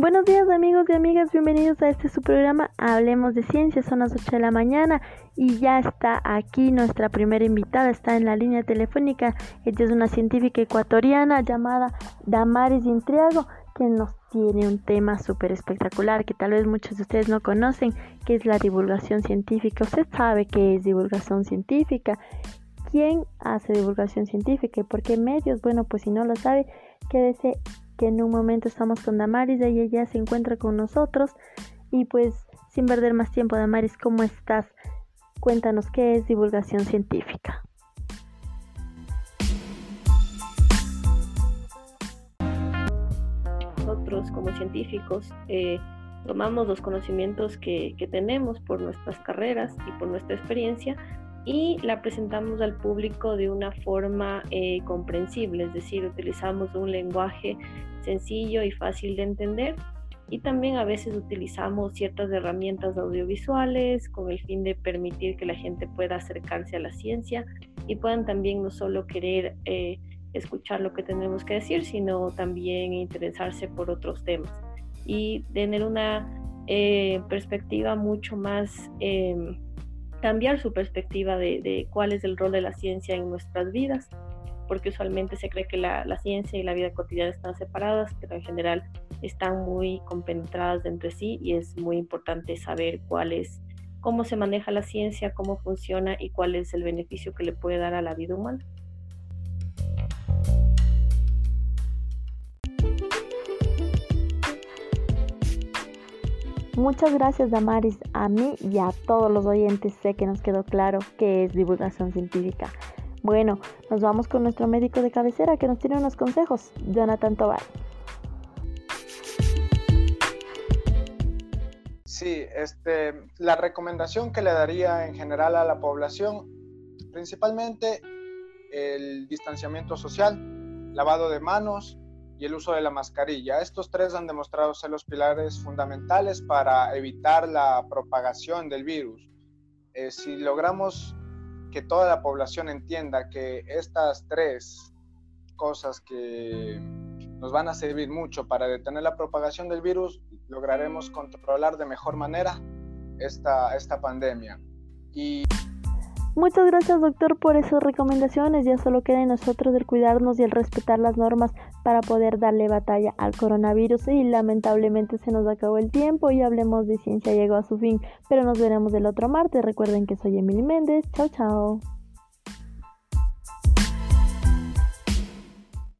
Buenos días amigos y amigas, bienvenidos a este su programa Hablemos de Ciencia, son las 8 de la mañana y ya está aquí nuestra primera invitada, está en la línea telefónica, ella es una científica ecuatoriana llamada Damaris Intriago, que nos tiene un tema súper espectacular que tal vez muchos de ustedes no conocen, que es la divulgación científica. Usted sabe qué es divulgación científica, quién hace divulgación científica y por qué medios. Bueno, pues si no lo sabe, quédese que en un momento estamos con Damaris, ella se encuentra con nosotros y pues sin perder más tiempo, Damaris, ¿cómo estás? Cuéntanos qué es divulgación científica. Nosotros como científicos eh, tomamos los conocimientos que tenemos por nuestras carreras y por nuestra experiencia y la presentamos al público de una forma eh, comprensible, es decir, utilizamos un lenguaje sencillo y fácil de entender y también a veces utilizamos ciertas herramientas audiovisuales con el fin de permitir que la gente pueda acercarse a la ciencia y puedan también no solo querer eh, escuchar lo que tenemos que decir, sino también interesarse por otros temas. Y tener una eh, perspectiva mucho más em, cambiar su perspectiva de, cuál es el rol de la ciencia en nuestras vidas, porque usualmente se cree que la, ciencia y la vida cotidiana están separadas, pero en general están muy compenetradas entre sí y es muy importante saber cuál es, cómo se maneja la ciencia, cómo funciona y cuál es el beneficio que le puede dar a la vida humana. Muchas gracias Damaris, a mí y a todos los oyentes sé que nos quedó claro qué es divulgación científica. Bueno, nos vamos con nuestro médico de cabecera que nos tiene unos consejos, Jonathan Tobar. Sí, este, la recomendación que le daría en general a la población, principalmente el distanciamiento social, lavado de manos, y el uso de la mascarilla. Estos tres han demostrado ser los pilares fundamentales para evitar la propagación del virus. Eh, si logramos que toda la población entienda que estas tres cosas que nos van a servir mucho para detener la propagación del virus, lograremos controlar de mejor manera esta, esta pandemia. Y Muchas gracias doctor por esas recomendaciones. Ya solo queda en nosotros el cuidarnos y el respetar las normas para poder darle batalla al coronavirus. Y lamentablemente se nos acabó el tiempo y hablemos de ciencia llegó a su fin. Pero nos veremos el otro martes. Recuerden que soy Emily Méndez. Chao, chao.